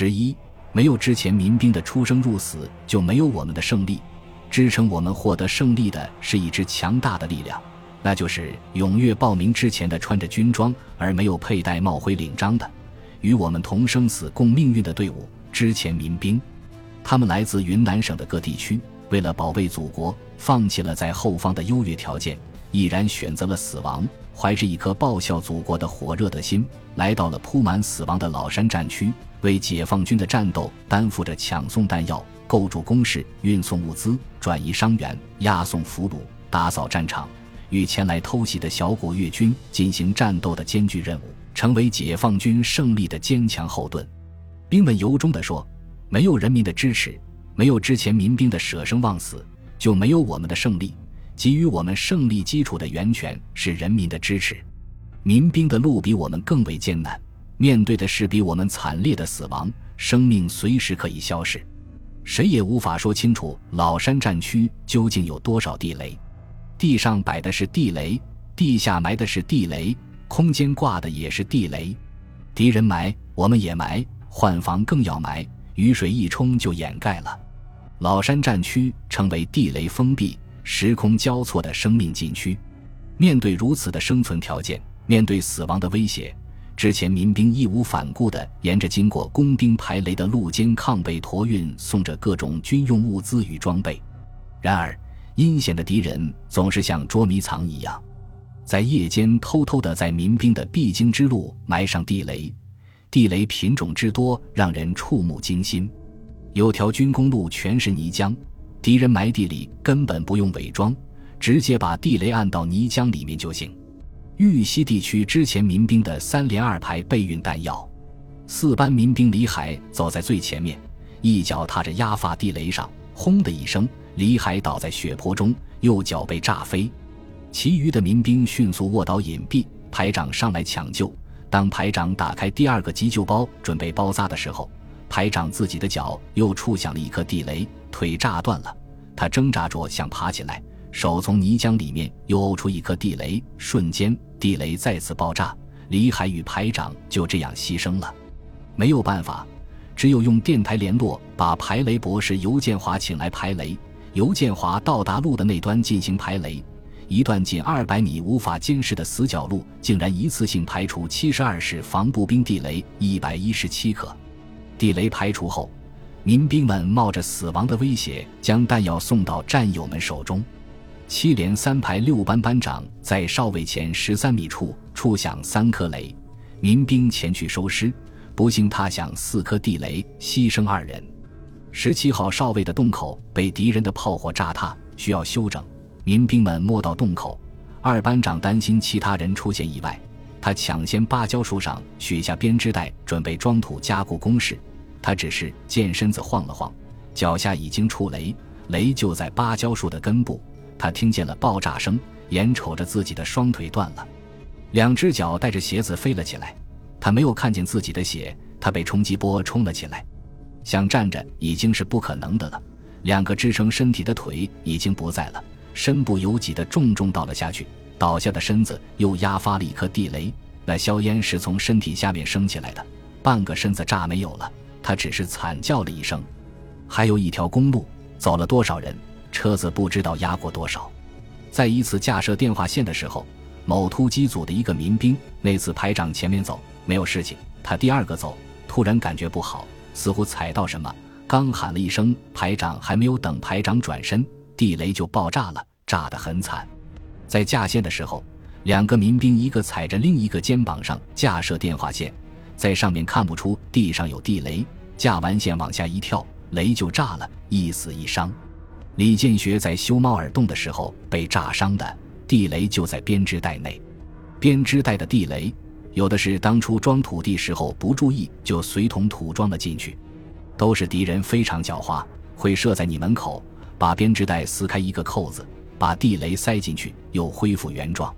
十一，没有之前民兵的出生入死，就没有我们的胜利。支撑我们获得胜利的是一支强大的力量，那就是踊跃报名之前的穿着军装而没有佩戴帽徽领章的，与我们同生死共命运的队伍——之前民兵。他们来自云南省的各地区，为了保卫祖国，放弃了在后方的优越条件，毅然选择了死亡。怀着一颗报效祖国的火热的心，来到了铺满死亡的老山战区，为解放军的战斗担负着抢送弹药、构筑工事、运送物资、转移伤员、押送俘虏、打扫战场，与前来偷袭的小股越军进行战斗的艰巨任务，成为解放军胜利的坚强后盾。兵们由衷地说：“没有人民的支持，没有之前民兵的舍生忘死，就没有我们的胜利。”给予我们胜利基础的源泉是人民的支持，民兵的路比我们更为艰难，面对的是比我们惨烈的死亡，生命随时可以消逝，谁也无法说清楚老山战区究竟有多少地雷，地上摆的是地雷，地下埋的是地雷，空间挂的也是地雷，敌人埋，我们也埋，换防更要埋，雨水一冲就掩盖了，老山战区成为地雷封闭。时空交错的生命禁区，面对如此的生存条件，面对死亡的威胁，之前民兵义无反顾地沿着经过工兵排雷的路肩抗背驮运送着各种军用物资与装备。然而，阴险的敌人总是像捉迷藏一样，在夜间偷偷地在民兵的必经之路埋上地雷。地雷品种之多，让人触目惊心。有条军工路全是泥浆。敌人埋地里根本不用伪装，直接把地雷按到泥浆里面就行。玉溪地区之前民兵的三连二排备运弹药，四班民兵李海走在最前面，一脚踏着压发地雷上，轰的一声，李海倒在血泊中，右脚被炸飞。其余的民兵迅速卧倒隐蔽，排长上来抢救。当排长打开第二个急救包准备包扎的时候，排长自己的脚又触响了一颗地雷。腿炸断了，他挣扎着想爬起来，手从泥浆里面又呕出一颗地雷，瞬间地雷再次爆炸，李海与排长就这样牺牲了。没有办法，只有用电台联络，把排雷博士尤建华请来排雷。尤建华到达路的那端进行排雷，一段仅二百米无法监视的死角路，竟然一次性排除七十二式防步兵地雷一百一十七颗。地雷排除后。民兵们冒着死亡的威胁，将弹药送到战友们手中。七连三排六班班长在哨位前十三米处触响三颗雷，民兵前去收尸，不幸踏响四颗地雷，牺牲二人。十七号哨位的洞口被敌人的炮火炸塌，需要修整。民兵们摸到洞口，二班长担心其他人出现意外，他抢先芭蕉树上取下编织袋，准备装土加固工事。他只是见身子晃了晃，脚下已经触雷，雷就在芭蕉树的根部。他听见了爆炸声，眼瞅着自己的双腿断了，两只脚带着鞋子飞了起来。他没有看见自己的血，他被冲击波冲了起来，想站着已经是不可能的了。两个支撑身体的腿已经不在了，身不由己的重重倒了下去。倒下的身子又压发了一颗地雷，那硝烟是从身体下面升起来的，半个身子炸没有了。他只是惨叫了一声。还有一条公路，走了多少人？车子不知道压过多少。在一次架设电话线的时候，某突击组的一个民兵，那次排长前面走没有事情，他第二个走，突然感觉不好，似乎踩到什么，刚喊了一声“排长”，还没有等排长转身，地雷就爆炸了，炸得很惨。在架线的时候，两个民兵一个踩着另一个肩膀上架设电话线。在上面看不出地上有地雷，架完线往下一跳，雷就炸了，一死一伤。李建学在修猫耳洞的时候被炸伤的，地雷就在编织袋内。编织袋的地雷，有的是当初装土地时候不注意就随同土装了进去，都是敌人非常狡猾，会设在你门口，把编织袋撕开一个扣子，把地雷塞进去，又恢复原状。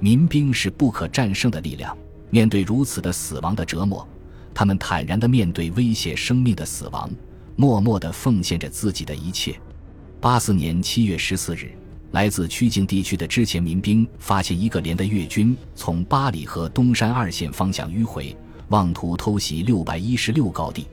民兵是不可战胜的力量。面对如此的死亡的折磨，他们坦然地面对威胁生命的死亡，默默地奉献着自己的一切。八四年七月十四日，来自曲靖地区的之前民兵发现一个连的越军从八里河东山二线方向迂回，妄图偷袭六百一十六高地。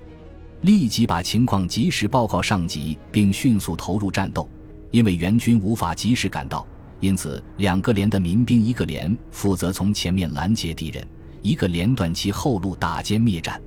立即把情况及时报告上级，并迅速投入战斗。因为援军无法及时赶到，因此两个连的民兵，一个连负责从前面拦截敌人，一个连断其后路，打歼灭战。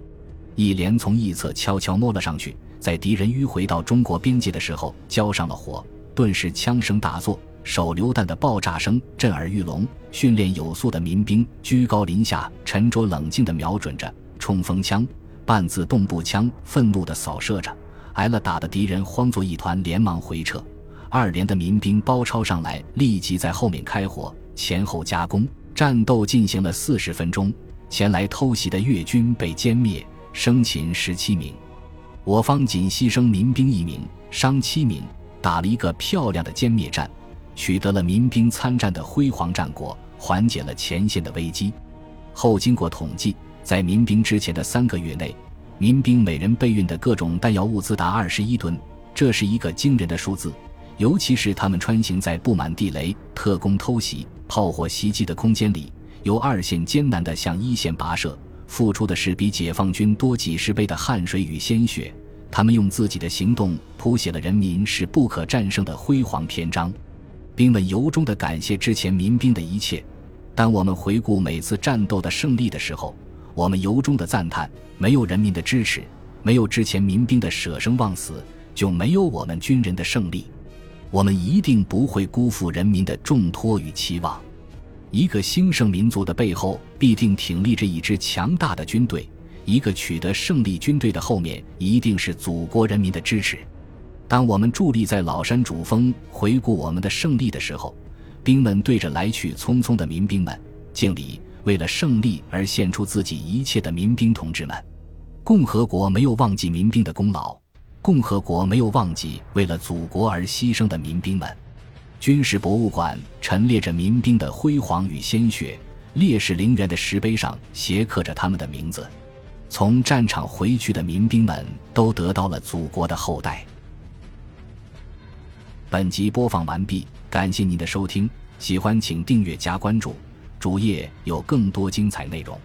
一连从一侧悄悄摸了上去，在敌人迂回到中国边界的时候交上了火，顿时枪声大作，手榴弹的爆炸声震耳欲聋。训练有素的民兵居高临下，沉着冷静地瞄准着冲锋枪。半自动步枪愤怒地扫射着，挨了打的敌人慌作一团，连忙回撤。二连的民兵包抄上来，立即在后面开火，前后夹攻，战斗进行了四十分钟。前来偷袭的越军被歼灭，生擒十七名，我方仅牺牲民兵一名，伤七名，打了一个漂亮的歼灭战，取得了民兵参战的辉煌战果，缓解了前线的危机。后经过统计。在民兵之前的三个月内，民兵每人备运的各种弹药物资达二十一吨，这是一个惊人的数字。尤其是他们穿行在布满地雷、特工偷袭、炮火袭击的空间里，由二线艰难地向一线跋涉，付出的是比解放军多几十倍的汗水与鲜血。他们用自己的行动谱写了人民是不可战胜的辉煌篇章。兵们由衷地感谢之前民兵的一切。当我们回顾每次战斗的胜利的时候，我们由衷的赞叹：没有人民的支持，没有之前民兵的舍生忘死，就没有我们军人的胜利。我们一定不会辜负人民的重托与期望。一个兴盛民族的背后，必定挺立着一支强大的军队。一个取得胜利军队的后面，一定是祖国人民的支持。当我们伫立在老山主峰，回顾我们的胜利的时候，兵们对着来去匆匆的民兵们敬礼。为了胜利而献出自己一切的民兵同志们，共和国没有忘记民兵的功劳，共和国没有忘记为了祖国而牺牲的民兵们。军事博物馆陈列着民兵的辉煌与鲜血，烈士陵园的石碑上斜刻着他们的名字。从战场回去的民兵们都得到了祖国的厚待。本集播放完毕，感谢您的收听，喜欢请订阅加关注。主页有更多精彩内容。